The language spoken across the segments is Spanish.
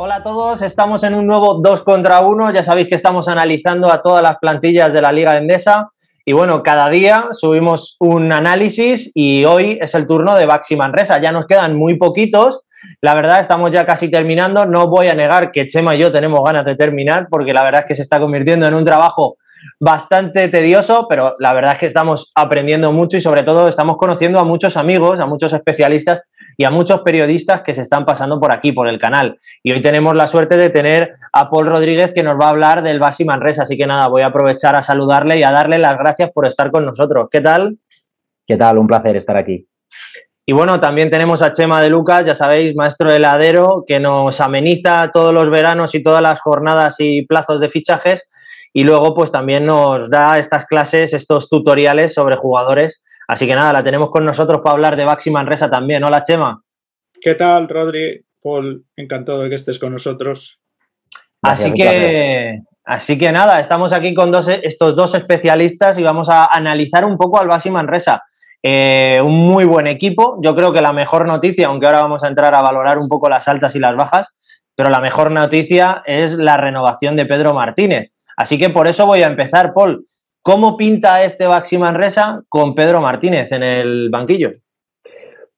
Hola a todos, estamos en un nuevo 2 contra 1. Ya sabéis que estamos analizando a todas las plantillas de la Liga Endesa. Y bueno, cada día subimos un análisis y hoy es el turno de Baxi Manresa. Ya nos quedan muy poquitos. La verdad, estamos ya casi terminando. No voy a negar que Chema y yo tenemos ganas de terminar porque la verdad es que se está convirtiendo en un trabajo bastante tedioso, pero la verdad es que estamos aprendiendo mucho y sobre todo estamos conociendo a muchos amigos, a muchos especialistas y a muchos periodistas que se están pasando por aquí, por el canal. Y hoy tenemos la suerte de tener a Paul Rodríguez que nos va a hablar del Basi Manresa. Así que nada, voy a aprovechar a saludarle y a darle las gracias por estar con nosotros. ¿Qué tal? ¿Qué tal? Un placer estar aquí. Y bueno, también tenemos a Chema de Lucas, ya sabéis, maestro heladero, que nos ameniza todos los veranos y todas las jornadas y plazos de fichajes. Y luego, pues también nos da estas clases, estos tutoriales sobre jugadores Así que nada, la tenemos con nosotros para hablar de Baxi Manresa también. Hola, Chema. ¿Qué tal, Rodri? Paul, encantado de que estés con nosotros. así que, así que nada, estamos aquí con dos, estos dos especialistas y vamos a analizar un poco al Baxi Manresa. Eh, un muy buen equipo. Yo creo que la mejor noticia, aunque ahora vamos a entrar a valorar un poco las altas y las bajas, pero la mejor noticia es la renovación de Pedro Martínez. Así que por eso voy a empezar, Paul. ¿Cómo pinta este Baxi Manresa con Pedro Martínez en el banquillo?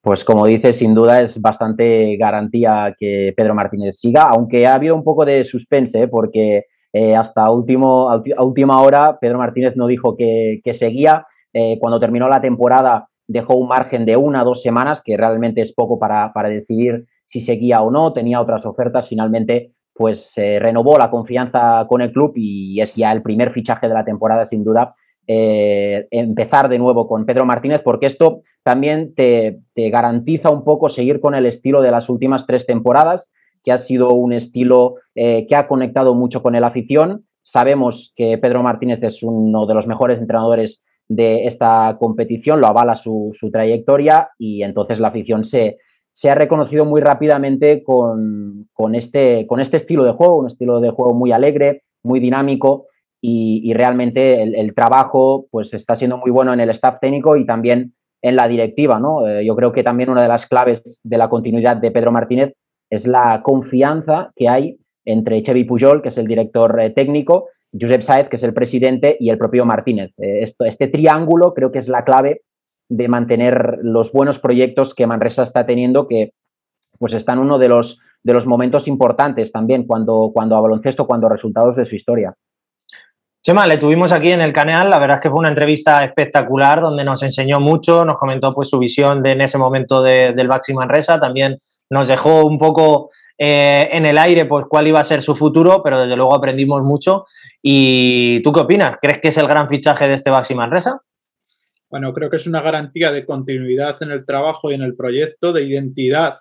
Pues como dices, sin duda es bastante garantía que Pedro Martínez siga, aunque ha habido un poco de suspense, ¿eh? porque eh, hasta último, a última hora Pedro Martínez no dijo que, seguía. Eh, cuando terminó la temporada dejó un margen de una o dos semanas, que realmente es poco para, para decidir si seguía o no, tenía otras ofertas, finalmente pues se renovó la confianza con el club y es ya el primer fichaje de la temporada, sin duda, eh, empezar de nuevo con Pedro Martínez, porque esto también te, garantiza un poco seguir con el estilo de las últimas tres temporadas, que ha sido un estilo eh, que ha conectado mucho con el afición. Sabemos que Pedro Martínez es uno de los mejores entrenadores de esta competición, lo avala su trayectoria y entonces la afición se, se ha reconocido muy rápidamente con, este, con este estilo de juego, un estilo de juego muy alegre, muy dinámico y, realmente el, trabajo pues está siendo muy bueno en el staff técnico y también en la directiva. ¿no? Eh, yo creo que también una de las claves de la continuidad de Pedro Martínez es la confianza que hay entre Chevy Pujol, que es el director eh, técnico, Josep Saez, que es el presidente, y el propio Martínez. Eh, esto, este triángulo creo que es la clave de mantener los buenos proyectos que Manresa está teniendo, que pues están uno de los, de los momentos importantes también cuando, cuando a baloncesto, cuando a resultados de su historia. Chema, le tuvimos aquí en el canal, la verdad es que fue una entrevista espectacular donde nos enseñó mucho, nos comentó pues su visión de, en ese momento del Baxi Manresa, también nos dejó un poco eh, en el aire pues cuál iba a ser su futuro, pero desde luego aprendimos mucho. ¿Y tú qué opinas? ¿Crees que es el gran fichaje de este Baxi Manresa? Bueno, creo que es una garantía de continuidad en el trabajo y en el proyecto, de identidad,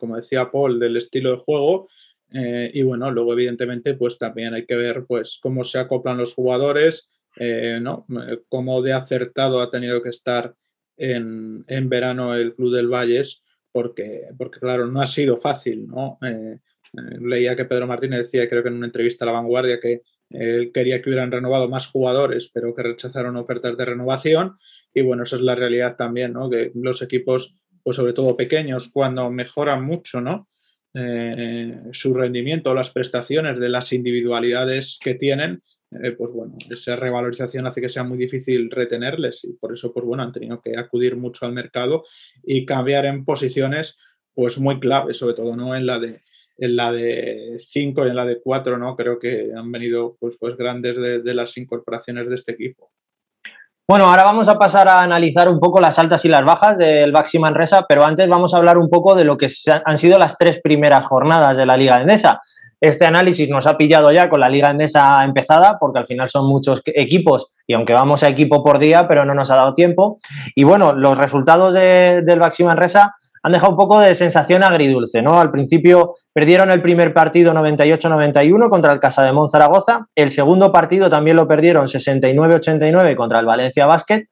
como decía Paul, del estilo de juego. Eh, y bueno, luego evidentemente pues también hay que ver pues cómo se acoplan los jugadores, eh, ¿no? cómo de acertado ha tenido que estar en, verano el Club del Valles, porque, porque claro, no ha sido fácil, ¿no? Eh, leía que Pedro Martínez decía, creo que en una entrevista a La Vanguardia, que él quería que hubieran renovado más jugadores, pero que rechazaron ofertas de renovación. Y bueno, esa es la realidad también, ¿no? Que los equipos, pues sobre todo pequeños, cuando mejoran mucho, ¿no? Eh, su rendimiento, las prestaciones de las individualidades que tienen, eh, pues bueno, esa revalorización hace que sea muy difícil retenerles y por eso, pues bueno, han tenido que acudir mucho al mercado y cambiar en posiciones, pues muy claves, sobre todo, ¿no? En la de en la de 5 y en la de 4, ¿no? Creo que han venido pues, pues grandes de, las incorporaciones de este equipo. Bueno, ahora vamos a pasar a analizar un poco las altas y las bajas del Baxi Manresa, pero antes vamos a hablar un poco de lo que han sido las tres primeras jornadas de la Liga Endesa. Este análisis nos ha pillado ya con la Liga Endesa empezada, porque al final son muchos equipos y aunque vamos a equipo por día, pero no nos ha dado tiempo. Y bueno, los resultados del Baxi Manresa han dejado un poco de sensación agridulce, ¿no? Al principio perdieron el primer partido 98-91 contra el Casa de Zaragoza, el segundo partido también lo perdieron 69-89 contra el Valencia Basket,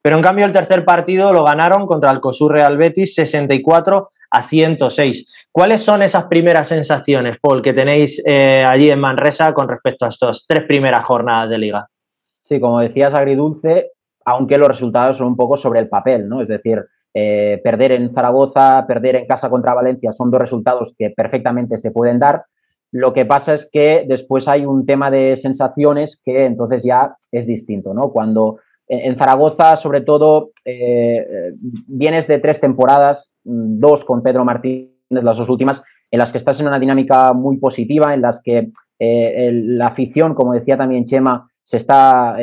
pero en cambio el tercer partido lo ganaron contra el COSUR Real Betis 64 a 106. ¿Cuáles son esas primeras sensaciones, Paul, que tenéis eh, allí en Manresa con respecto a estas tres primeras jornadas de liga? Sí, como decías, agridulce, aunque los resultados son un poco sobre el papel, ¿no? Es decir, eh, perder en Zaragoza, perder en casa contra Valencia son dos resultados que perfectamente se pueden dar. Lo que pasa es que después hay un tema de sensaciones que entonces ya es distinto, ¿no? Cuando en Zaragoza, sobre todo, eh, vienes de tres temporadas, mm, dos con Pedro Martínez, las dos últimas, en las que estás en una dinámica muy positiva, en las que eh, la afición, como decía también Chema, se está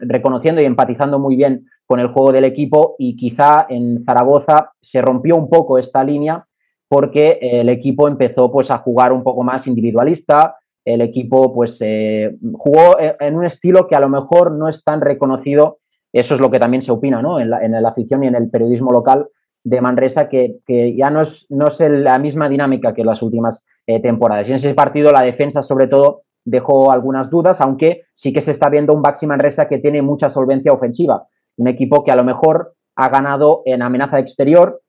reconociendo y empatizando muy bien con el juego del equipo y quizá en Zaragoza se rompió un poco esta línea porque el equipo empezó pues a jugar un poco más individualista, el equipo pues eh, jugó en un estilo que a lo mejor no es tan reconocido, eso es lo que también se opina ¿no? en, la, en afición y en el periodismo local de Manresa, que, ya no es, no es la misma dinámica que las últimas eh, temporadas. Y en ese partido la defensa sobre todo dejó algunas dudas, aunque sí que se está viendo un Baxi Manresa que tiene mucha solvencia ofensiva un equipo que a lo mejor ha ganado en amenaza exterior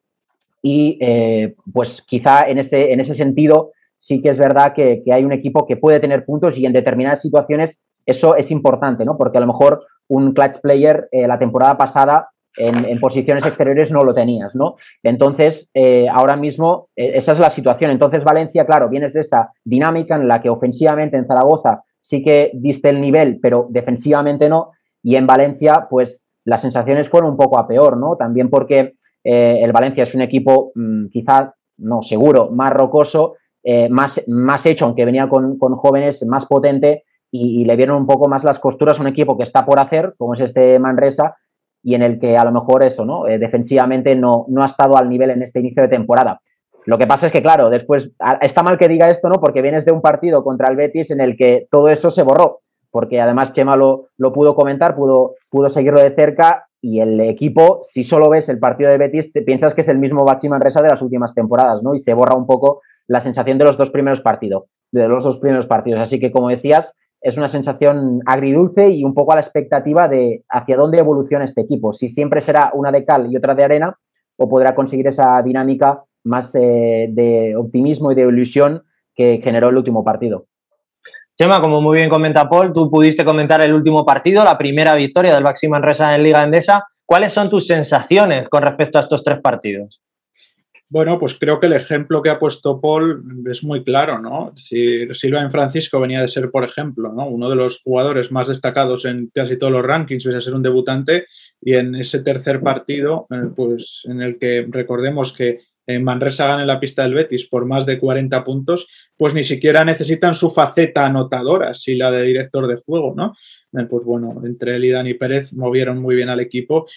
y eh, pues quizá en ese, en ese sentido sí que es verdad que, hay un equipo que puede tener puntos y en determinadas situaciones eso es importante, ¿no? Porque a lo mejor un clutch player eh, la temporada pasada en, posiciones exteriores no lo tenías, ¿no? Entonces, eh, ahora mismo esa es la situación. Entonces, Valencia, claro, vienes de esta dinámica en la que ofensivamente en Zaragoza sí que diste el nivel, pero defensivamente no. Y en Valencia, pues las sensaciones fueron un poco a peor, ¿no? También porque eh, el Valencia es un equipo mm, quizás, no seguro, más rocoso, eh, más, más hecho, aunque venía con, jóvenes, más potente y, le vieron un poco más las costuras un equipo que está por hacer, como es este Manresa, y en el que a lo mejor eso, ¿no? Eh, defensivamente no, no ha estado al nivel en este inicio de temporada. Lo que pasa es que, claro, después está mal que diga esto, ¿no? Porque vienes de un partido contra el Betis en el que todo eso se borró porque además Chema lo, lo pudo comentar, pudo, pudo seguirlo de cerca y el equipo, si solo ves el partido de Betis, piensas que es el mismo Baxi Manresa de las últimas temporadas, ¿no? Y se borra un poco la sensación de los dos primeros partidos, de los dos primeros partidos. Así que, como decías, es una sensación agridulce y un poco a la expectativa de hacia dónde evoluciona este equipo. Si siempre será una de cal y otra de arena, o podrá conseguir esa dinámica más eh, de optimismo y de ilusión que generó el último partido. Chema, como muy bien comenta Paul, tú pudiste comentar el último partido, la primera victoria del Baxi Manresa en Liga Endesa. ¿Cuáles son tus sensaciones con respecto a estos tres partidos? Bueno, pues creo que el ejemplo que ha puesto Paul es muy claro, ¿no? Si Silva en Francisco venía de ser, por ejemplo, ¿no? uno de los jugadores más destacados en casi todos los rankings, pese a ser un debutante, y en ese tercer partido, eh, pues en el que recordemos que en Manresa gane la pista del Betis por más de 40 puntos, pues ni siquiera necesitan su faceta anotadora, si la de director de juego, ¿no? Eh, pues bueno, entre él y Dani Pérez movieron muy bien al equipo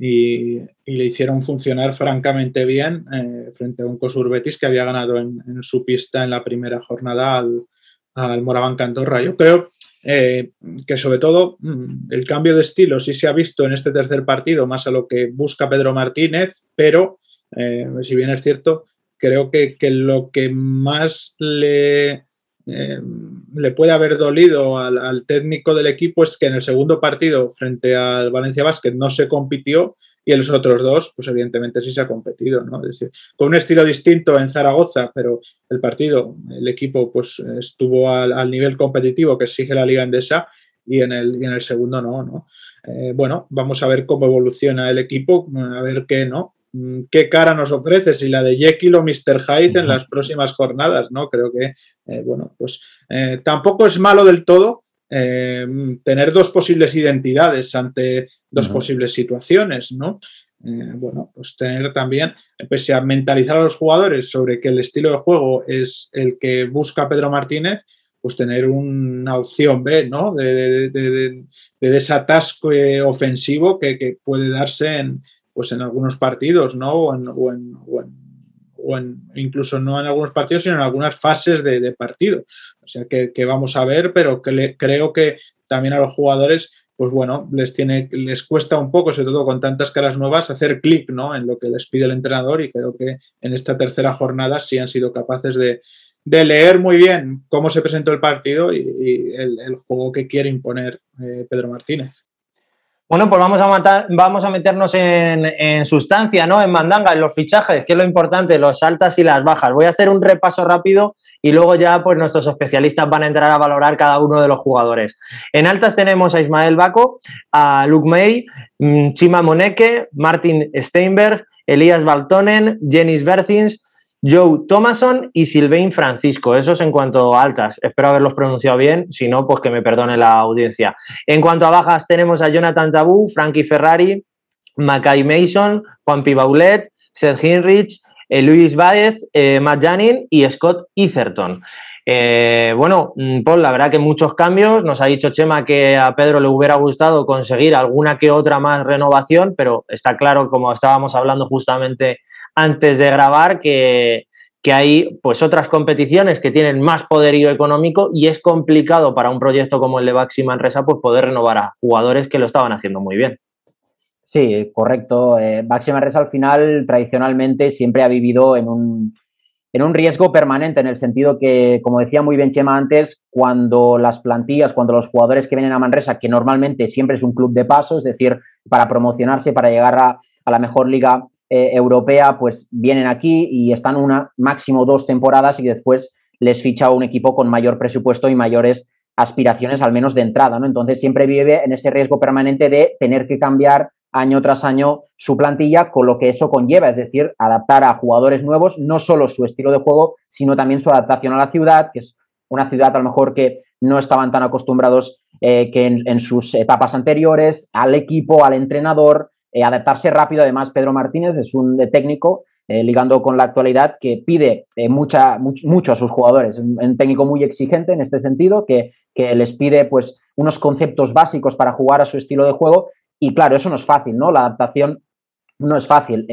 y, le hicieron funcionar francamente bien eh, frente a un Cosur Betis que había ganado en, su pista en la primera jornada al, al Moraván Cantorra. Yo creo eh, que sobre todo mm, el cambio de estilo sí se ha visto en este tercer partido, más a lo que busca Pedro Martínez, pero eh, si bien es cierto, creo que, lo que más le, eh, le puede haber dolido al, técnico del equipo es que en el segundo partido frente al Valencia Basket no se compitió y en los otros dos, pues evidentemente sí se ha competido, ¿no? decir, con un estilo distinto en Zaragoza, pero el partido, el equipo, pues estuvo al, nivel competitivo que exige la Liga Endesa y en el, y en el segundo no, ¿no? Eh, bueno, vamos a ver cómo evoluciona el equipo, a ver qué, ¿no? Mm, qué cara nos ofrece, si la de Jekyll o Mr. Hyde en las próximas jornadas, ¿no? Creo que, eh, bueno, pues eh, tampoco es malo del todo eh, tener dos posibles identidades ante dos posibles situaciones, ¿no? bueno, pues tener también, pese a mentalizar a los jugadores sobre que el estilo de juego es el que busca Pedro Martínez, pues tener una opción B, ¿no? De, de, desatasco ofensivo que puede darse en, pues en algunos partidos, ¿no? O, en, o, en, incluso no en algunos partidos, sino en algunas fases de, partido. O sea que, vamos a ver, pero que creo que también a los jugadores, pues bueno, les tiene, les cuesta un poco, sobre todo con tantas caras nuevas, hacer clic ¿no? en lo que les pide el entrenador y creo que en esta tercera jornada sí han sido capaces de, leer muy bien cómo se presentó el partido y, el, juego que quiere imponer eh, Pedro Martínez. Bueno, pues vamos a, matar, vamos a meternos en, sustancia, ¿no? En mandanga, en los fichajes, que es lo importante, los altas y las bajas. Voy a hacer un repaso rápido y luego ya pues nuestros especialistas van a entrar a valorar cada uno de los jugadores. En altas tenemos a Ismael Baco, a Luke May, mm, Chima Moneke, Martin Steinberg, Elías Baltonen, Jenis Berthins, Joe Thomason y Sylvain Francisco. Esos en cuanto a altas. Espero haberlos pronunciado bien. Si no, pues que me perdone la audiencia. En cuanto a bajas, tenemos a Jonathan Tabú, Frankie Ferrari, Mackay Mason, Juan Pibaulet, Sergio Hinrich, eh, Luis Báez, eh, Matt Janin y Scott Etherton. Eh, bueno, mm, Paul, la verdad que muchos cambios. Nos ha dicho Chema que a Pedro le hubiera gustado conseguir alguna que otra más renovación, pero está claro, como estábamos hablando justamente antes de grabar que, hay pues otras competiciones que tienen más poderío económico y es complicado para un proyecto como el de Baxi Manresa pues poder renovar a jugadores que lo estaban haciendo muy bien. Sí, correcto. Eh, Baxi Manresa al final tradicionalmente siempre ha vivido en un, en un riesgo permanente, en el sentido que, como decía muy bien Chema antes, cuando las plantillas, cuando los jugadores que vienen a Manresa, que normalmente siempre es un club de paso, es decir, para promocionarse, para llegar a, a la mejor liga eh, europea, pues vienen aquí y están una, máximo dos temporadas y después les ficha un equipo con mayor presupuesto y mayores aspiraciones, al menos de entrada, ¿no? Entonces siempre vive en ese riesgo permanente de tener que cambiar año tras año su plantilla con lo que eso conlleva, es decir, adaptar a jugadores nuevos, no solo su estilo de juego, sino también su adaptación a la ciudad, que es una ciudad a lo mejor que no estaban tan acostumbrados eh, que en, sus etapas anteriores, al equipo, al entrenador, eh, adaptarse rápido. Además, Pedro Martínez es un técnico, eh, ligando con la actualidad, que pide eh, mucha, mucho a sus jugadores. Un, técnico muy exigente en este sentido, que, que, les pide pues, unos conceptos básicos para jugar a su estilo de juego. Y claro, eso no es fácil, ¿no? La adaptación no es fácil.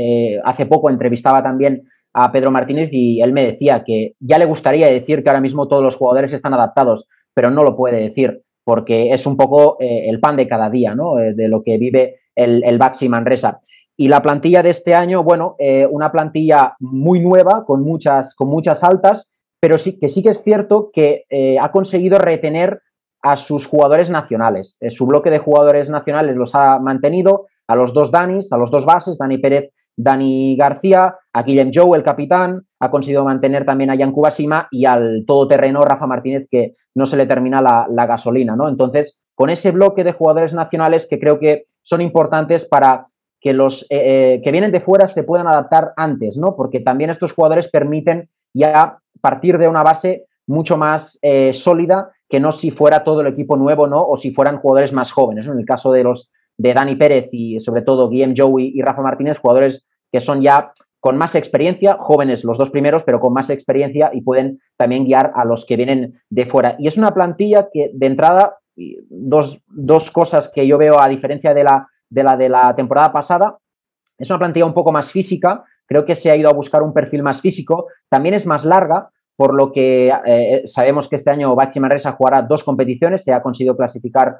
hace poco entrevistaba también a Pedro Martínez y él me decía que ya le gustaría decir que ahora mismo todos los jugadores están adaptados, pero no lo puede decir porque es un poco el pan de cada día, ¿no? de lo que vive el, el Baxi Manresa. Y la plantilla de este año, bueno, eh, una plantilla muy nueva, con muchas, con muchas altas, pero sí que sí que es cierto que eh, ha conseguido retener a sus jugadores nacionales. Eh, su bloque de jugadores nacionales los ha mantenido, a los dos Danis, a los dos bases, Dani Pérez, Dani García, a Guillem Joe, el capitán, ha conseguido mantener también a Jan Kubasima y al todoterreno Rafa Martínez, que no se le termina la, gasolina, ¿no? Entonces, con ese bloque de jugadores nacionales que creo que son importantes para que los eh, eh, que vienen de fuera se puedan adaptar antes, ¿no? Porque también estos jugadores permiten ya partir de una base mucho más eh, sólida que no si fuera todo el equipo nuevo, ¿no? O si fueran jugadores más jóvenes. En el caso de los de Dani Pérez y sobre todo Guillem Joey y Rafa Martínez, jugadores que son ya con más experiencia, jóvenes los dos primeros, pero con más experiencia y pueden también guiar a los que vienen de fuera. Y es una plantilla que de entrada dos, dos, cosas que yo veo a diferencia de la, de la de la temporada pasada. Es una plantilla un poco más física, creo que se ha ido a buscar un perfil más físico, también es más larga, por lo que eh, sabemos que este año Bachi Manresa jugará dos competiciones, se ha conseguido clasificar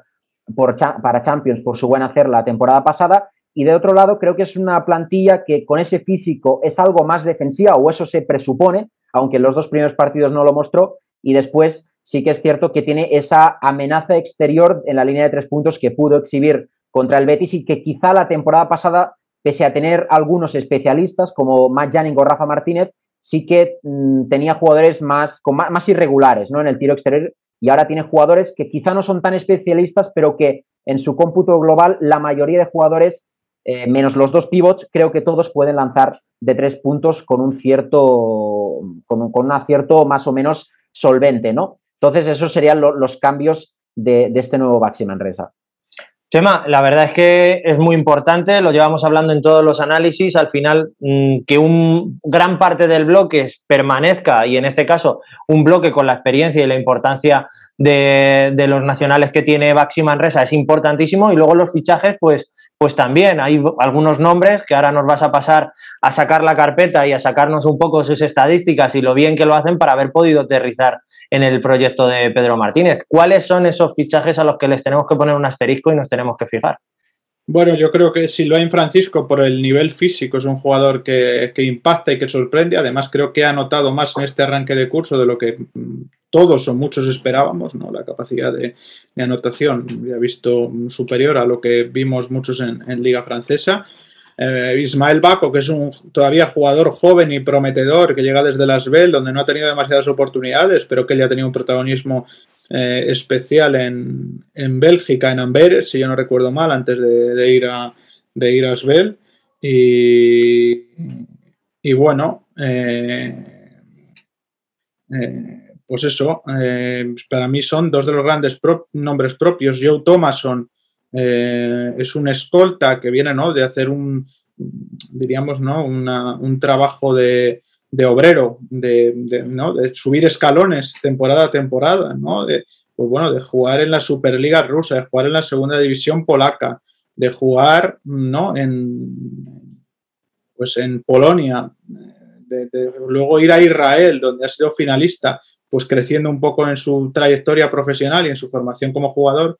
para Champions por su buen hacer la temporada pasada, y de otro lado creo que es una plantilla que con ese físico es algo más defensiva, o eso se presupone, aunque en los dos primeros partidos no lo mostró, y después sí que es cierto que tiene esa amenaza exterior en la línea de tres puntos que pudo exhibir contra el Betis y que quizá la temporada pasada, pese a tener algunos especialistas como Matt Janning o Rafa Martínez, sí que mm, tenía jugadores más, más, irregulares ¿no? en el tiro exterior y ahora tiene jugadores que quizá no son tan especialistas, pero que en su cómputo global la mayoría de jugadores, eh, menos los dos pivots, creo que todos pueden lanzar de tres puntos con un cierto, con, con un acierto más o menos solvente, ¿no? Entonces, esos serían los cambios de, este nuevo Baxi Manresa. Chema, la verdad es que es muy importante, lo llevamos hablando en todos los análisis, al final mm, que un gran parte del bloque permanezca y en este caso un bloque con la experiencia y la importancia de, los nacionales que tiene Baxi Manresa es importantísimo y luego los fichajes pues, pues también hay algunos nombres que ahora nos vas a pasar a sacar la carpeta y a sacarnos un poco sus estadísticas y lo bien que lo hacen para haber podido aterrizar en el proyecto de Pedro Martínez. ¿Cuáles son esos fichajes a los que les tenemos que poner un asterisco y nos tenemos que fijar? Bueno, yo creo que Silvain Francisco, por el nivel físico, es un jugador que, impacta y que sorprende. Además, creo que ha notado más en este arranque de curso de lo que todos o muchos esperábamos, ¿no? La capacidad de, anotación, ya visto superior a lo que vimos muchos en, Liga Francesa. Eh, Ismael Baco, que es un todavía jugador joven y prometedor, que llega desde Las Bell, donde no ha tenido demasiadas oportunidades, pero que él ya ha tenido un protagonismo eh, especial en, Bélgica, en Amberes, si yo no recuerdo mal, antes de, ir a de ir a Asbel. Y, y bueno, eh, pues eso, para mí son dos de los grandes nombres propios. Joe Thomason es un escolta que viene ¿no? de hacer un, diríamos, ¿no? un trabajo de, de obrero, de, de, subir escalones temporada a temporada, ¿no? de, pues bueno, de jugar en la Superliga rusa, de jugar en la segunda división polaca, de jugar ¿no? en, pues en Polonia, de, luego ir a Israel, donde ha sido finalista, pues creciendo un poco en su trayectoria profesional y en su formación como jugador.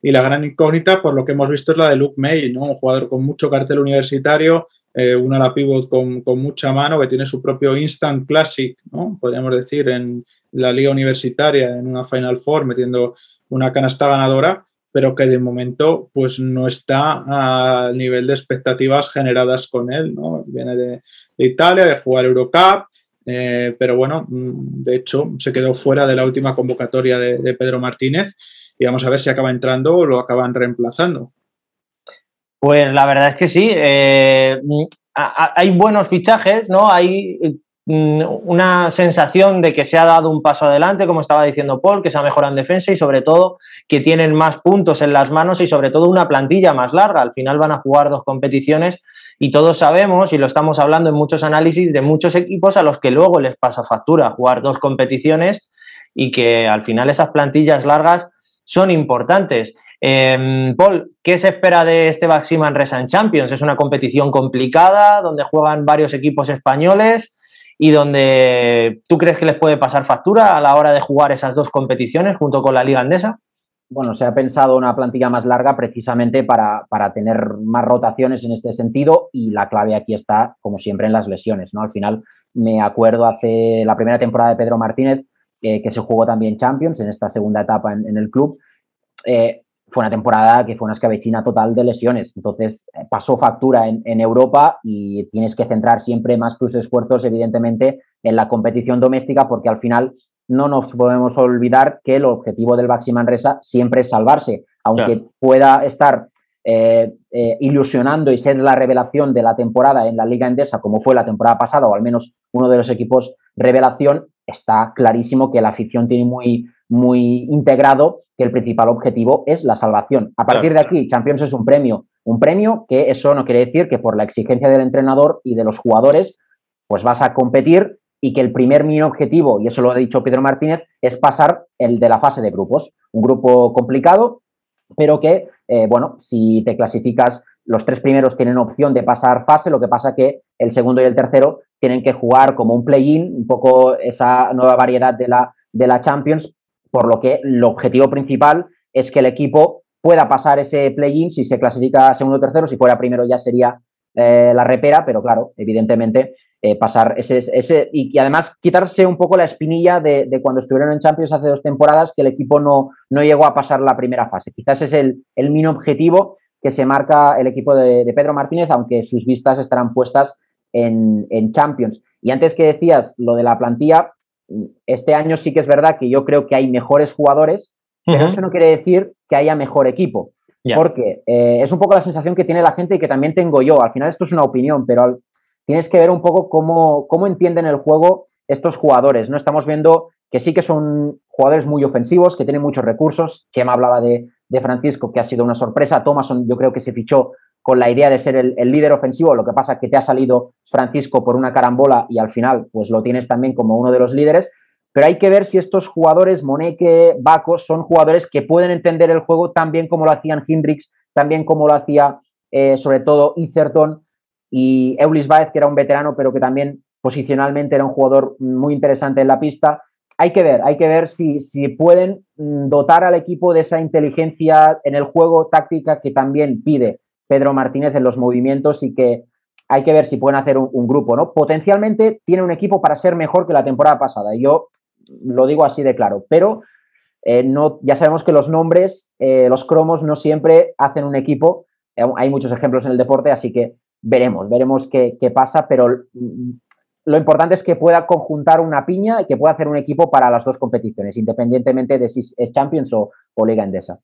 Y la gran incógnita, por lo que hemos visto, es la de Luke May, ¿no? un jugador con mucho cartel universitario, eh, un ala pivot con, mucha mano, que tiene su propio Instant Classic, ¿no? podríamos decir, en la liga universitaria, en una Final Four, metiendo una canasta ganadora, pero que de momento pues no está al nivel de expectativas generadas con él. ¿no? Viene de, Italia, de jugar Eurocup, eh, pero bueno, mm, de hecho se quedó fuera de la última convocatoria de, Pedro Martínez y vamos a ver si acaba entrando o lo acaban reemplazando. Pues la verdad es que sí. Eh, hay buenos fichajes, ¿no? Hay mm, una sensación de que se ha dado un paso adelante, como estaba diciendo Paul, que se ha mejorado en defensa y sobre todo que tienen más puntos en las manos y sobre todo una plantilla más larga. Al final van a jugar dos competiciones y todos sabemos, y lo estamos hablando en muchos análisis, de muchos equipos a los que luego les pasa factura jugar dos competiciones y que al final esas plantillas largas son importantes. Eh, Paul, ¿qué se espera de este Baximan Resan Champions? Es una competición complicada donde juegan varios equipos españoles y donde tú crees que les puede pasar factura a la hora de jugar esas dos competiciones junto con la Liga Andesa. Bueno, se ha pensado una plantilla más larga precisamente para, tener más rotaciones en este sentido y la clave aquí está, como siempre, en las lesiones. ¿no? Al final, me acuerdo hace la primera temporada de Pedro Martínez, eh, que se jugó también Champions en esta segunda etapa en, el club. Eh, fue una temporada que fue una escabechina total de lesiones. Entonces eh, pasó factura en, Europa y tienes que centrar siempre más tus esfuerzos, evidentemente, en la competición doméstica, porque al final no nos podemos olvidar que el objetivo del Baxi Manresa siempre es salvarse. Aunque pueda estar eh, eh, ilusionando y ser la revelación de la temporada en la Liga Endesa, como fue la temporada pasada, o al menos uno de los equipos revelación, está clarísimo que la afición tiene muy, muy integrado que el principal objetivo es la salvación. A partir de aquí, Champions es un premio. Un premio que eso no quiere decir que por la exigencia del entrenador y de los jugadores, pues vas a competir y que el primer mi objetivo, y eso lo ha dicho Pedro Martínez, es pasar el de la fase de grupos. Un grupo complicado, pero que, eh, bueno, si te clasificas, los tres primeros tienen opción de pasar fase, lo que pasa que el segundo y el tercero tienen que jugar como un play-in, un poco esa nueva variedad de la, de la Champions, por lo que el objetivo principal es que el equipo pueda pasar ese play-in si se clasifica segundo o tercero, si fuera primero ya sería eh, la repera, pero claro, evidentemente eh, pasar ese, ese y, además quitarse un poco la espinilla de, cuando estuvieron en Champions hace dos temporadas que el equipo no, no llegó a pasar la primera fase. Quizás es el, el objetivo que se marca el equipo de, Pedro Martínez, aunque sus vistas estarán puestas en, en Champions. Y antes que decías lo de la plantilla, este año sí que es verdad que yo creo que hay mejores jugadores, pero eso no quiere decir que haya mejor equipo. Porque eh, es un poco la sensación que tiene la gente y que también tengo yo. Al final esto es una opinión, pero tienes que ver un poco cómo, cómo entienden el juego estos jugadores. ¿no? Estamos viendo que sí que son jugadores muy ofensivos, que tienen muchos recursos. Chema hablaba de, de Francisco, que ha sido una sorpresa. Thomason yo creo que se fichó con la idea de ser el, líder ofensivo, lo que pasa es que te ha salido Francisco por una carambola y al final pues lo tienes también como uno de los líderes, pero hay que ver si estos jugadores, Moneke, Baco, son jugadores que pueden entender el juego tan bien como lo hacían Hendrix, también como lo hacía eh, sobre todo Itherton y Eulis Baez, que era un veterano, pero que también posicionalmente era un jugador muy interesante en la pista. Hay que ver, hay que ver si, si pueden mm, dotar al equipo de esa inteligencia en el juego táctica que también pide Pedro Martínez en los movimientos y que hay que ver si pueden hacer un, grupo, ¿no? Potencialmente tiene un equipo para ser mejor que la temporada pasada. Yo lo digo así de claro, pero eh, no, ya sabemos que los nombres, eh, los cromos no siempre hacen un equipo, hay muchos ejemplos en el deporte, así que veremos, veremos qué, qué pasa, pero mm, lo importante es que pueda conjuntar una piña y que pueda hacer un equipo para las dos competiciones, independientemente de si es Champions o, o Liga Endesa.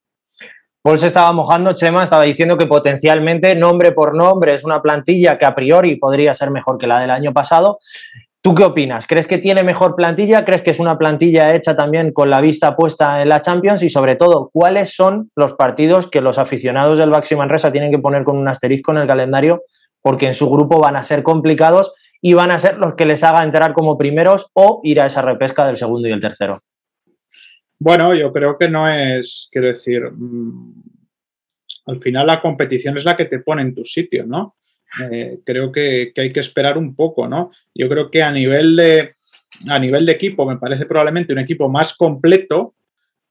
Paul se estaba mojando, Chema, estaba diciendo que potencialmente, nombre por nombre, es una plantilla que a priori podría ser mejor que la del año pasado. ¿Tú qué opinas? ¿Crees que tiene mejor plantilla? ¿Crees que es una plantilla hecha también con la vista puesta en la Champions? Y sobre todo, ¿cuáles son los partidos que los aficionados del Baxi Manresa tienen que poner con un asterisco en el calendario? Porque en su grupo van a ser complicados y van a ser los que les haga entrar como primeros o ir a esa repesca del segundo y el tercero. Bueno, yo creo que no es, quiero decir, mm, al final la competición es la que te pone en tu sitio, ¿no? Eh, creo que, hay que esperar un poco, ¿no? Yo creo que a nivel de, a nivel de equipo me parece probablemente un equipo más completo,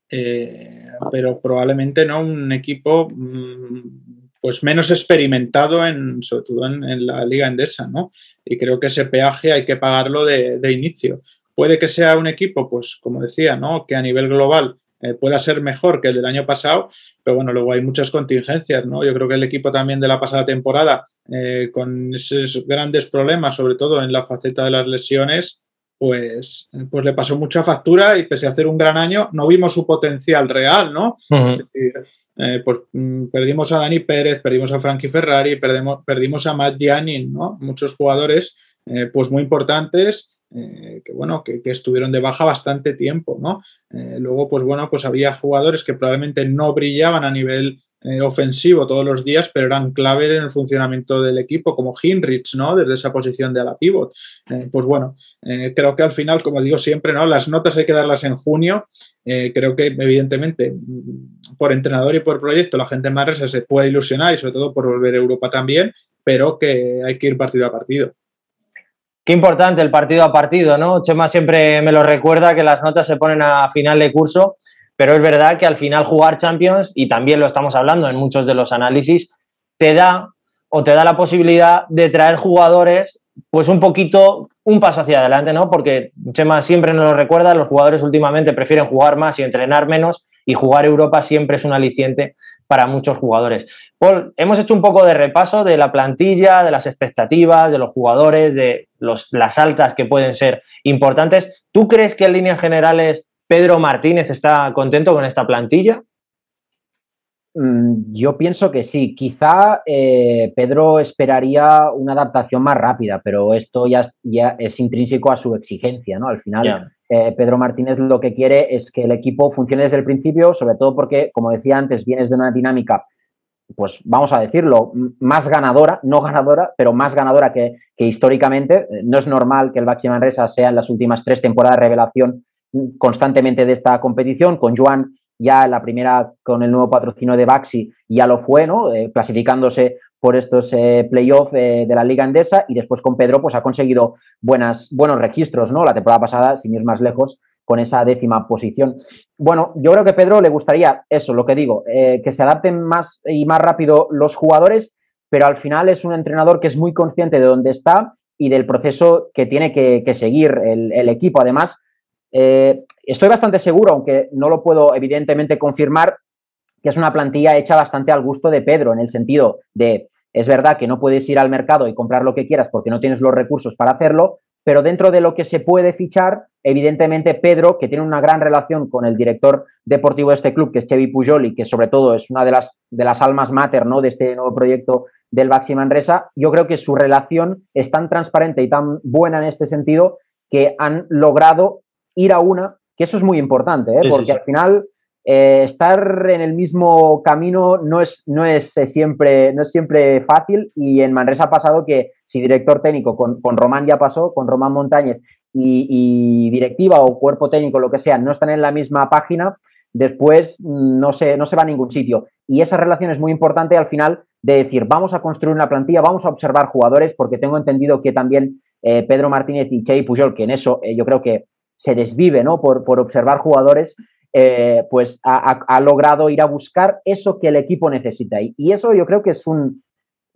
eh, pero probablemente no un equipo mm, pues menos experimentado en, sobre todo en, la liga endesa, ¿no? Y creo que ese peaje hay que pagarlo de, de inicio. Puede que sea un equipo, pues como decía, ¿no? que a nivel global eh, pueda ser mejor que el del año pasado, pero bueno, luego hay muchas contingencias, ¿no? Yo creo que el equipo también de la pasada temporada, eh, con esos grandes problemas, sobre todo en la faceta de las lesiones, pues, pues le pasó mucha factura y pese a hacer un gran año, no vimos su potencial real, ¿no? es decir, eh, pues, mm, perdimos a Dani Pérez, perdimos a Frankie Ferrari, perdimos, perdimos a Matt Giannin, ¿no? Muchos jugadores pues muy importantes eh, que bueno, que, estuvieron de baja bastante tiempo, ¿no? Eh, luego, pues bueno, pues había jugadores que probablemente no brillaban a nivel eh, ofensivo todos los días, pero eran clave en el funcionamiento del equipo, como Hinrich, ¿no? Desde esa posición de ala pivot. pues bueno, creo que al final, como digo siempre, ¿no? Las notas hay que darlas en junio. creo que, evidentemente, por entrenador y por proyecto, la gente más se puede ilusionar y sobre todo por volver a Europa también, pero que hay que ir partido a partido. Qué importante el partido a partido, ¿no? Chema siempre me lo recuerda que las notas se ponen a final de curso, pero es verdad que al final jugar Champions, y también lo estamos hablando en muchos de los análisis, te da o te da la posibilidad de traer jugadores pues un poquito, un paso hacia adelante, ¿no? Porque Chema siempre nos lo recuerda, los jugadores últimamente prefieren jugar más y entrenar menos y jugar Europa siempre es un aliciente para muchos jugadores. Paul, hemos hecho un poco de repaso de la plantilla, de las expectativas, de los jugadores, de las altas que pueden ser importantes. ¿Tú crees que en líneas generales Pedro Martínez está contento con esta plantilla? Mm, yo pienso que sí. Quizá eh, Pedro esperaría una adaptación más rápida, pero esto ya, ya es intrínseco a su exigencia, ¿no? Al final, eh, Pedro Martínez lo que quiere es que el equipo funcione desde el principio, sobre todo porque, como decía antes, vienes de una dinámica, pues vamos a decirlo, más ganadora, no ganadora, pero más ganadora que, históricamente. No es normal que el Baxi Manresa sea en las últimas tres temporadas revelación constantemente de esta competición, con Joan ya la primera con el nuevo patrocinio de Baxi ya lo fue, ¿no? Eh, clasificándose por estos eh, playoffs eh, de la Liga Endesa y después con Pedro pues ha conseguido buenas, buenos registros, ¿no? La temporada pasada, sin ir más lejos, con esa décima posición. Bueno, yo creo que Pedro le gustaría eso, lo que digo, que se adapten más y más rápido los jugadores, pero al final es un entrenador que es muy consciente de dónde está y del proceso que tiene que, seguir el, el, equipo. Además, eh, estoy bastante seguro, aunque no lo puedo evidentemente confirmar, que es una plantilla hecha bastante al gusto de Pedro, en el sentido de, es verdad que no puedes ir al mercado y comprar lo que quieras porque no tienes los recursos para hacerlo, pero dentro de lo que se puede fichar, evidentemente Pedro, que tiene una gran relación con el director deportivo de este club, que es Chevy Pujol, y que sobre todo es una de las, de las almas mater ¿no? de este nuevo proyecto del Baxi Manresa, yo creo que su relación es tan transparente y tan buena en este sentido que han logrado ir a una, que eso es muy importante, ¿eh? porque al final eh, estar en el mismo camino no es, no, es, eh, siempre, no es siempre fácil y en Manresa ha pasado que si director técnico con, Román ya pasó, con Román Montañez y, directiva o cuerpo técnico, lo que sea, no están en la misma página, después no se, no se va a ningún sitio. Y esa relación es muy importante al final de decir, vamos a construir una plantilla, vamos a observar jugadores, porque tengo entendido que también Pedro Martínez y Chey Pujol, que en eso yo creo que se desvive ¿no? por, por observar jugadores, eh, pues ha, logrado ir a buscar eso que el equipo necesita. Y, eso yo creo que es un,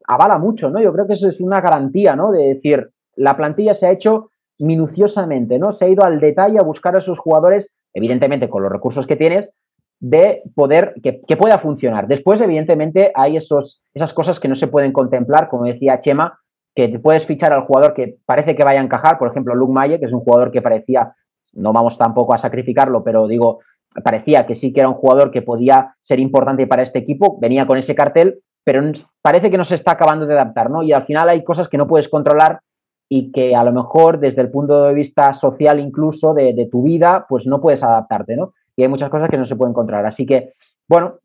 avala mucho, ¿no? Yo creo que eso es una garantía, ¿no? De decir, la plantilla se ha hecho minuciosamente, ¿no? Se ha ido al detalle a buscar a esos jugadores, evidentemente con los recursos que tienes, de poder, que, pueda funcionar. Después, evidentemente, hay esos, esas cosas que no se pueden contemplar, como decía Chema, que te puedes fichar al jugador que parece que vaya a encajar, por ejemplo, Luke Maye, que es un jugador que parecía, no vamos tampoco a sacrificarlo, pero digo, parecía que sí que era un jugador que podía ser importante para este equipo, venía con ese cartel, pero parece que no se está acabando de adaptar, ¿no? Y al final hay cosas que no puedes controlar y que a lo mejor desde el punto de vista social incluso de, tu vida, pues no puedes adaptarte, ¿no? Y hay muchas cosas que no se pueden controlar. Así que, bueno,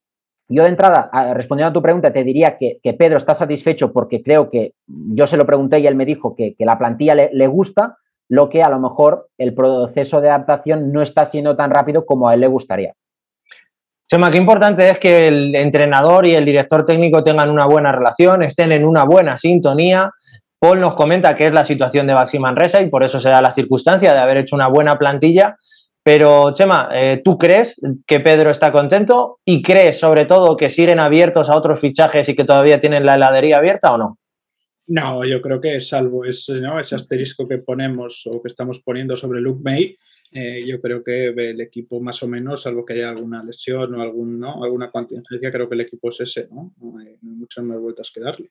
yo de entrada, respondiendo a tu pregunta, te diría que, Pedro está satisfecho porque creo que yo se lo pregunté y él me dijo que, la plantilla le, gusta, lo que a lo mejor el proceso de adaptación no está siendo tan rápido como a él le gustaría. Chema, qué importante es que el entrenador y el director técnico tengan una buena relación, estén en una buena sintonía. Paul nos comenta que es la situación de Baxi Manresa y por eso se da la circunstancia de haber hecho una buena plantilla pero, Chema, eh, ¿tú crees que Pedro está contento y crees sobre todo que siguen abiertos a otros fichajes y que todavía tienen la heladería abierta o no? No, yo creo que salvo ese, ese asterisco que ponemos o que estamos poniendo sobre Luke May, eh, yo creo que el equipo más o menos, salvo que haya alguna lesión o algún, alguna contingencia, creo que el equipo es ese, ¿no? No hay muchas más vueltas que darle.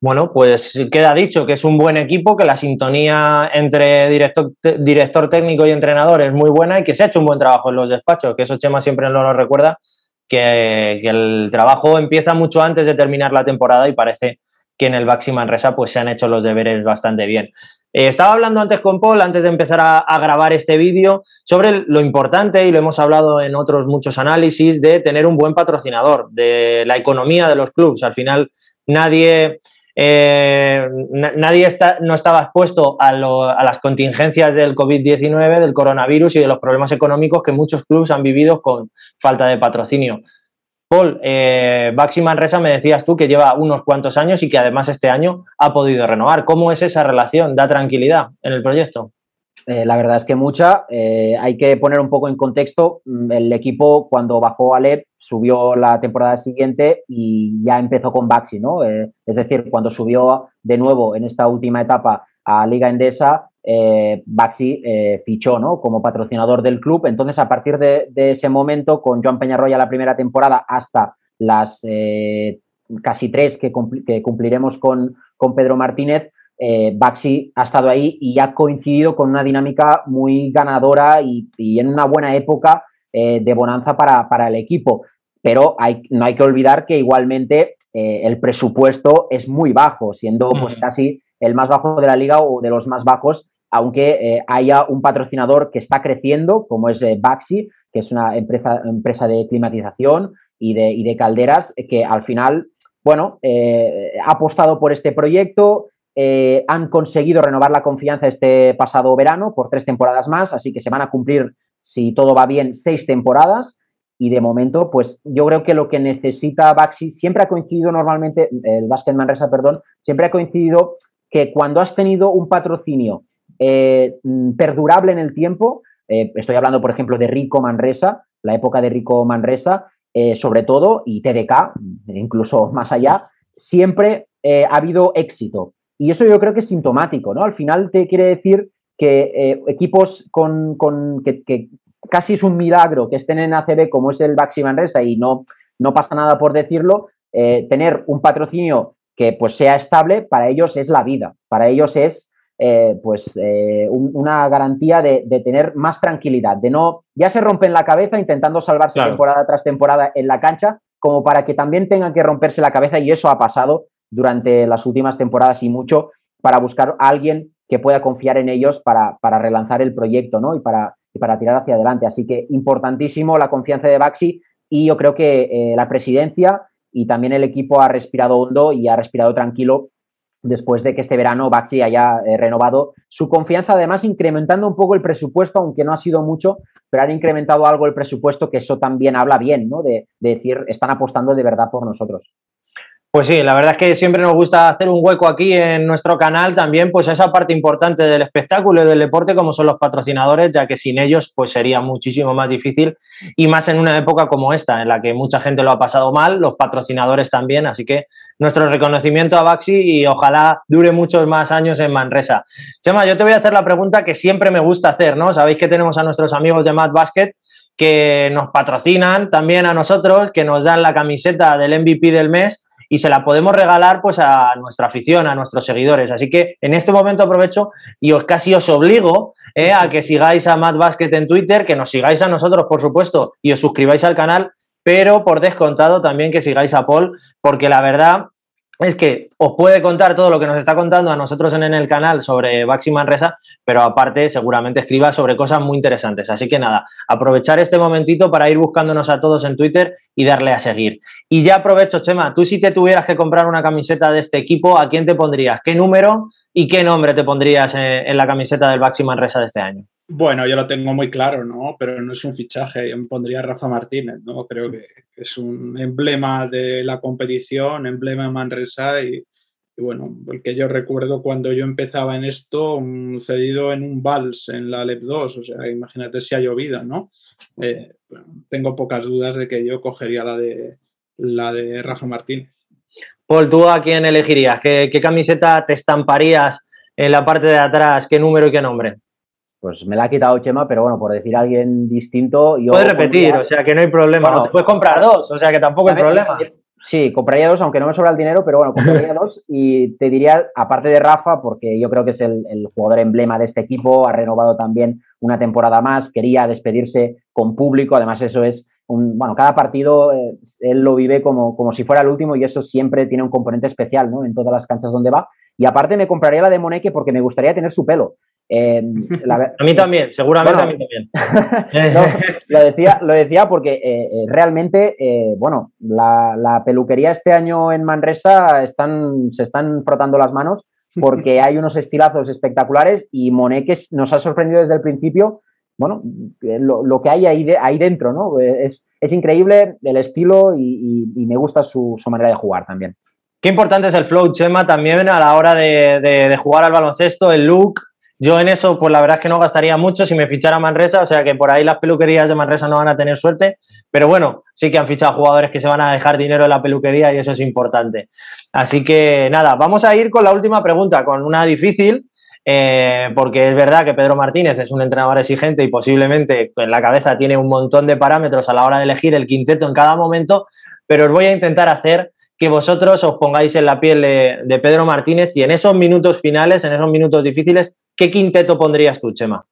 Bueno, pues queda dicho que es un buen equipo, que la sintonía entre director, director técnico y entrenador es muy buena y que se ha hecho un buen trabajo en los despachos, que eso Chema siempre nos lo recuerda, que, el trabajo empieza mucho antes de terminar la temporada y parece que en el Baxi Manresa pues se han hecho los deberes bastante bien. Eh, estaba hablando antes con Paul, antes de empezar a, a grabar este vídeo, sobre lo importante, y lo hemos hablado en otros muchos análisis, de tener un buen patrocinador, de la economía de los clubes. Al final, nadie eh, nadie está, no estaba expuesto a, las contingencias del COVID-19, del coronavirus y de los problemas económicos que muchos clubes han vivido con falta de patrocinio. Paul, eh, Baxi Manresa me decías tú que lleva unos cuantos años y que además este año ha podido renovar. ¿Cómo es esa relación? ¿Da tranquilidad en el proyecto? Eh, la verdad es que mucha. Eh, hay que poner un poco en contexto. Mm, el equipo, cuando bajó a subió la temporada siguiente y ya empezó con Baxi, ¿no? Eh, es decir, cuando subió de nuevo en esta última etapa a Liga Endesa, Baxi fichó, ¿no? Como patrocinador del club. Entonces, a partir de, ese momento, con Joan Peñarroya la primera temporada hasta las casi tres que, cumpliremos con, con Pedro Martínez, eh, Baxi ha estado ahí y ha coincidido con una dinámica muy ganadora y, en una buena época eh, de bonanza para, el equipo. Pero hay, no hay que olvidar que igualmente eh, el presupuesto es muy bajo, siendo pues, casi el más bajo de la liga o de los más bajos, aunque haya un patrocinador que está creciendo, como es Baxi, que es una empresa, empresa de climatización y de, y de calderas, que al final, bueno, ha apostado por este proyecto, eh, han conseguido renovar la confianza este pasado verano por tres temporadas más, así que se van a cumplir, si todo va bien, seis temporadas. Y de momento, pues yo creo que lo que necesita Baxi siempre ha coincidido normalmente, el Basket Manresa, perdón, siempre ha coincidido que cuando has tenido un patrocinio eh, perdurable en el tiempo, eh, estoy hablando, por ejemplo, de Rico Manresa, la época de Rico Manresa, sobre todo, y TDK, incluso más allá, siempre ha habido éxito. Y eso yo creo que es sintomático, ¿no? Al final te quiere decir que eh, equipos con, que, casi es un milagro que estén en ACB como es el Baxi Manresa y no, no pasa nada por decirlo, eh, tener un patrocinio que pues sea estable, para ellos es la vida, para ellos es eh, pues una garantía de, tener más tranquilidad, de no, ya se rompen la cabeza intentando salvarse temporada tras temporada en la cancha, como para que también tengan que romperse la cabeza y eso ha pasado durante las últimas temporadas y mucho para buscar a alguien que pueda confiar en ellos para, relanzar el proyecto ¿no? y, para, para tirar hacia adelante. Así que importantísimo la confianza de Baxi y yo creo que eh, la presidencia y también el equipo ha respirado hondo y ha respirado tranquilo después de que este verano Baxi haya eh, renovado su confianza, además incrementando un poco el presupuesto, aunque no ha sido mucho, pero han incrementado algo el presupuesto, que eso también habla bien, ¿no? De, de decir, están apostando de verdad por nosotros. Pues sí, la verdad es que siempre nos gusta hacer un hueco aquí en nuestro canal también, pues esa parte importante del espectáculo y del deporte como son los patrocinadores, ya que sin ellos pues sería muchísimo más difícil y más en una época como esta, en la que mucha gente lo ha pasado mal, los patrocinadores también, así que nuestro reconocimiento a Baxi y ojalá dure muchos más años en Manresa. Chema, yo te voy a hacer la pregunta que siempre me gusta hacer, ¿no? Sabéis que tenemos a nuestros amigos de Mad Basket que nos patrocinan también a nosotros, que nos dan la camiseta del MVP del mes y se la podemos regalar pues a nuestra afición, a nuestros seguidores. Así que en este momento aprovecho y os casi os obligo eh, a que sigáis a Mad Basket en Twitter, que nos sigáis a nosotros, por supuesto, y os suscribáis al canal, pero por descontado también que sigáis a Paul, porque la verdad es que os puede contar todo lo que nos está contando a nosotros en, el canal sobre Baxi Manresa, pero aparte seguramente escriba sobre cosas muy interesantes. Así que nada, aprovechar este momentito para ir buscándonos a todos en Twitter y darle a seguir. Y ya aprovecho, Chema, tú si te tuvieras que comprar una camiseta de este equipo, ¿a quién te pondrías? ¿Qué número y qué nombre te pondrías en, la camiseta del Baxi Manresa de este año? Bueno, yo lo tengo muy claro, ¿no? Pero no es un fichaje. Yo pondría Rafa Martínez, ¿no? Creo que es un emblema de la competición, emblema de Manresa y, bueno, el que yo recuerdo cuando yo empezaba en esto, cedido en un vals en la LEP 2, o sea, imagínate si ha llovido, ¿no? Eh, tengo pocas dudas de que yo cogería la de, la de Rafa Martínez. Paul, ¿tú a quién elegirías? ¿Qué, ¿Qué camiseta te estamparías en la parte de atrás? ¿Qué número y qué nombre? Pues me la ha quitado Chema, pero bueno, por decir a alguien distinto. Yo puedes repetir, o sea que no hay problema. no te puedes comprar dos, o sea que tampoco hay problema. Sí, compraría dos, aunque no me sobra el dinero, pero bueno, compraría dos. Y te diría, aparte de Rafa, porque yo creo que es el, jugador emblema de este equipo, ha renovado también una temporada más, quería despedirse con público. Además, eso es un. Bueno, cada partido eh, él lo vive como, como si fuera el último y eso siempre tiene un componente especial, ¿no? En todas las canchas donde va. Y aparte me compraría la de Moneque porque me gustaría tener su pelo. Em, a mí también, seguramente a mí también. lo, decía, lo decía porque eh, eh, realmente, eh, bueno, la, peluquería este año en Manresa están, se están frotando las manos porque hay unos estilazos espectaculares y Moneques nos ha sorprendido desde el principio. Bueno, lo, que hay ahí, ahí dentro, ¿no? Es, increíble el estilo y, me gusta su, manera de jugar también. Qué importante es el flow, Chema, también a la hora de, de jugar al baloncesto, el look, yo en eso, pues la verdad es que no gastaría mucho si me fichara Manresa, o sea que por ahí las peluquerías de Manresa no van a tener suerte, pero bueno, sí que han fichado jugadores que se van a dejar dinero en la peluquería y eso es importante. Así que nada, vamos a ir con la última pregunta, con una difícil, eh, porque es verdad que Pedro Martínez es un entrenador exigente y posiblemente en la cabeza tiene un montón de parámetros a la hora de elegir el quinteto en cada momento, pero os voy a intentar hacer que vosotros os pongáis en la piel de Pedro Martínez y en esos minutos finales, en esos minutos difíciles, ¿Qué quinteto pondrías tú, Chema?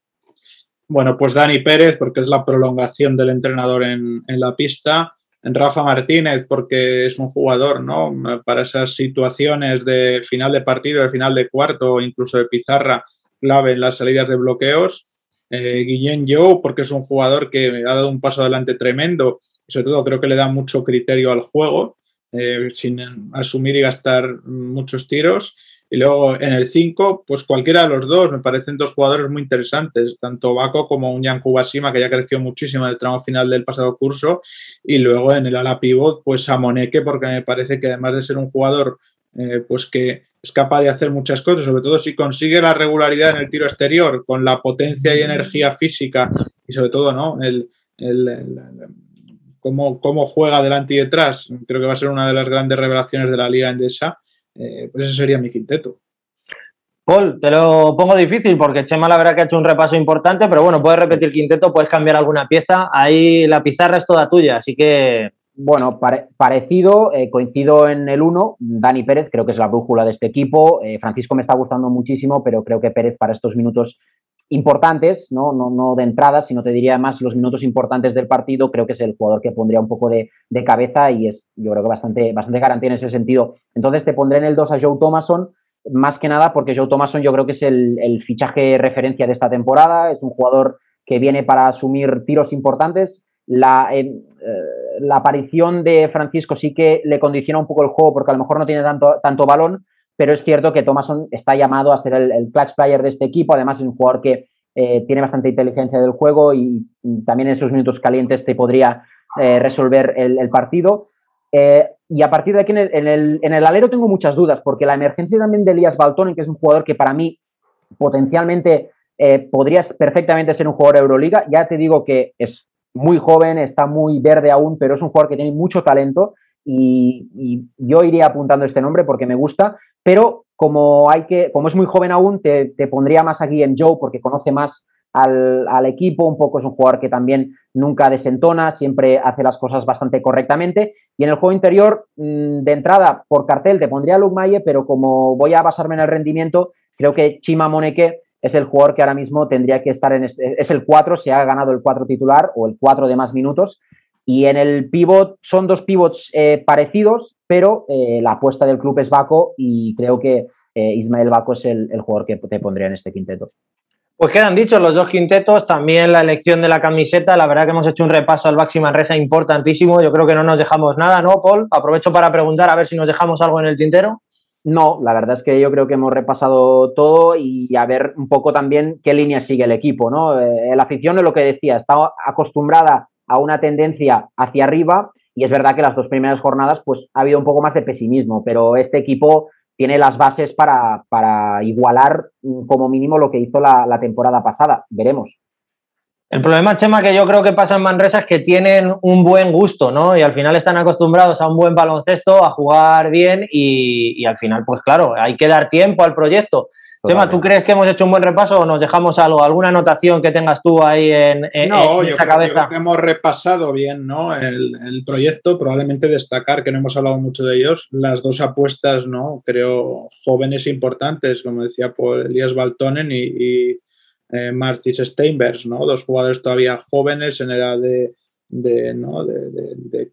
Bueno, pues Dani Pérez, porque es la prolongación del entrenador en, la pista. Rafa Martínez, porque es un jugador, ¿no? Para esas situaciones de final de partido, de final de cuarto incluso de pizarra, clave en las salidas de bloqueos. Eh, Guillén Joe, porque es un jugador que ha dado un paso adelante tremendo y sobre todo creo que le da mucho criterio al juego, eh, sin asumir y gastar muchos tiros. Y luego en el 5, pues cualquiera de los dos, me parecen dos jugadores muy interesantes, tanto Baco como un Jan Kubasima, que ya creció muchísimo en el tramo final del pasado curso, y luego en el ala pivot, pues a Moneke, porque me parece que además de ser un jugador eh, pues que es capaz de hacer muchas cosas, sobre todo si consigue la regularidad en el tiro exterior, con la potencia y energía física, y sobre todo, ¿no? El, cómo, cómo, juega delante y detrás, creo que va a ser una de las grandes revelaciones de la liga endesa eh, pues ese sería mi quinteto. Paul, te lo pongo difícil porque Chema la verdad que ha hecho un repaso importante, pero bueno, puedes repetir quinteto, puedes cambiar alguna pieza, ahí la pizarra es toda tuya, así que... Bueno, parecido, eh, coincido en el uno, Dani Pérez creo que es la brújula de este equipo, eh, Francisco me está gustando muchísimo, pero creo que Pérez para estos minutos importantes, ¿no? No, no de entrada, sino te diría más los minutos importantes del partido, creo que es el jugador que pondría un poco de, cabeza y es, yo creo que bastante, bastante garantía en ese sentido. Entonces te pondré en el 2 a Joe Thomason, más que nada porque Joe Thomason yo creo que es el, fichaje referencia de esta temporada, es un jugador que viene para asumir tiros importantes. La, eh, la aparición de Francisco sí que le condiciona un poco el juego porque a lo mejor no tiene tanto, tanto balón, pero es cierto que Thomason está llamado a ser el, clutch player de este equipo, además es un jugador que eh, tiene bastante inteligencia del juego y, también en esos minutos calientes te podría eh, resolver el, partido. Eh, y a partir de aquí en el, alero tengo muchas dudas, porque la emergencia también de Elías Baltón, que es un jugador que para mí potencialmente podría perfectamente ser un jugador de Euroliga, ya te digo que es muy joven, está muy verde aún, pero es un jugador que tiene mucho talento y, yo iría apuntando este nombre porque me gusta, pero como, hay que, como es muy joven aún, te, pondría más aquí en Joe porque conoce más al, equipo, un poco es un jugador que también nunca desentona, siempre hace las cosas bastante correctamente. Y en el juego interior, mm, de entrada, por cartel, te pondría Luke pero como voy a basarme en el rendimiento, creo que Chima Moneke es el jugador que ahora mismo tendría que estar en. Es el 4, se ha ganado el 4 titular o el 4 de más minutos. Y en el pivot son dos pivots eh, parecidos, pero eh, la apuesta del club es Baco y creo que eh, Ismael Baco es el, jugador que te pondría en este quinteto. Pues quedan dichos los dos quintetos, también la elección de la camiseta. La verdad que hemos hecho un repaso al Baxi Manresa importantísimo. Yo creo que no nos dejamos nada, ¿no, Paul? Aprovecho para preguntar a ver si nos dejamos algo en el tintero. No, la verdad es que yo creo que hemos repasado todo y a ver un poco también qué línea sigue el equipo, ¿no? Eh, la afición es lo que decía, está acostumbrada a una tendencia hacia arriba y es verdad que las dos primeras jornadas pues ha habido un poco más de pesimismo, pero este equipo tiene las bases para, igualar mm, como mínimo lo que hizo la, temporada pasada. Veremos. El problema, Chema, que yo creo que pasa en Manresa es que tienen un buen gusto, ¿no? Y al final están acostumbrados a un buen baloncesto, a jugar bien y, al final, pues claro, hay que dar tiempo al proyecto. Chema, ¿tú crees que hemos hecho un buen repaso o nos dejamos algo? ¿Alguna anotación que tengas tú ahí en, no, esa cabeza? Creo que hemos repasado bien ¿no? El, proyecto, probablemente destacar que no hemos hablado mucho de ellos, las dos apuestas, ¿no? Creo jóvenes importantes, como decía por Elías Baltonen y eh, Marcis Steinbergs, ¿no? Dos jugadores todavía jóvenes en edad de,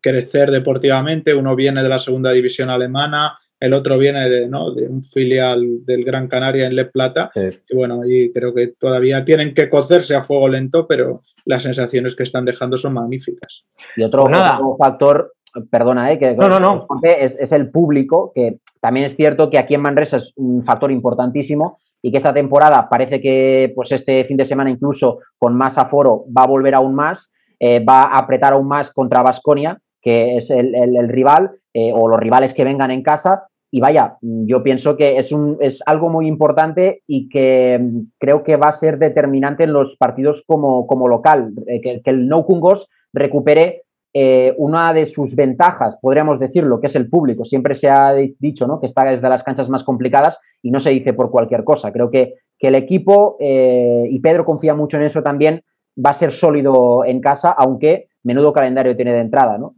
crecer deportivamente. Uno viene de la segunda división alemana, el otro viene de, de un filial del Gran Canaria en Le Plata. Y bueno, y creo que todavía tienen que cocerse a fuego lento, pero las sensaciones que están dejando son magníficas. Y otro, pues factor, perdona, ¿eh? que, no, no, Es, es, el público, que también es cierto que aquí en Manresa es un factor importantísimo y que esta temporada parece que pues este fin de semana incluso con más aforo va a volver aún más, eh, va a apretar aún más contra Vasconia, que es el, rival, eh, o los rivales que vengan en casa. Y vaya, yo pienso que es, un, es algo muy importante y que mm, creo que va a ser determinante en los partidos como, como local, eh, que, el No Kungos recupere eh, una de sus ventajas, podríamos decirlo, que es el público. Siempre se ha dicho ¿no? que está desde las canchas más complicadas y no se dice por cualquier cosa. Creo que, que el equipo, y Pedro confía mucho en eso también, va a ser sólido en casa, aunque menudo calendario tiene de entrada, ¿no?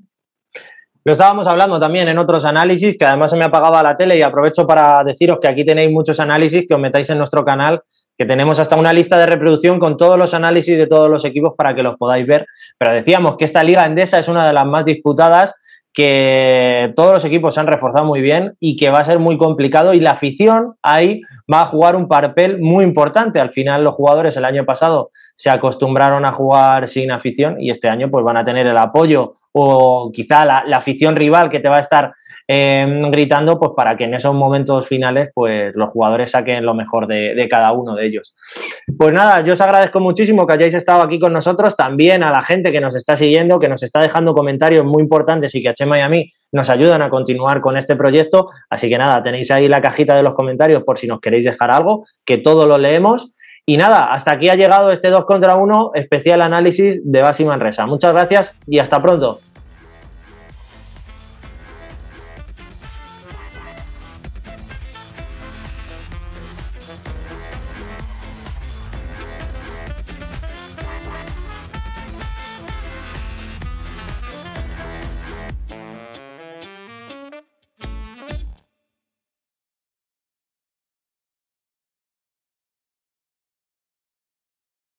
Lo estábamos hablando también en otros análisis, que además se me ha apagado la tele y aprovecho para deciros que aquí tenéis muchos análisis que os metáis en nuestro canal que tenemos hasta una lista de reproducción con todos los análisis de todos los equipos para que los podáis ver. Pero decíamos que esta liga endesa es una de las más disputadas, que todos los equipos se han reforzado muy bien y que va a ser muy complicado y la afición ahí va a jugar un papel muy importante. Al final los jugadores el año pasado se acostumbraron a jugar sin afición y este año pues van a tener el apoyo o quizá la, la afición rival que te va a estar Em, gritando pues para que en esos momentos finales pues los jugadores saquen lo mejor de, cada uno de ellos. Pues nada, yo os agradezco muchísimo que hayáis estado aquí con nosotros, también a la gente que nos está siguiendo, que nos está dejando comentarios muy importantes y que a Chema y a mí nos ayudan a continuar con este proyecto. Así que nada, tenéis ahí la cajita de los comentarios por si nos queréis dejar algo, que todo lo leemos. Y nada, hasta aquí ha llegado este 2 contra 1 especial análisis de Basi Manresa. Muchas gracias y hasta pronto.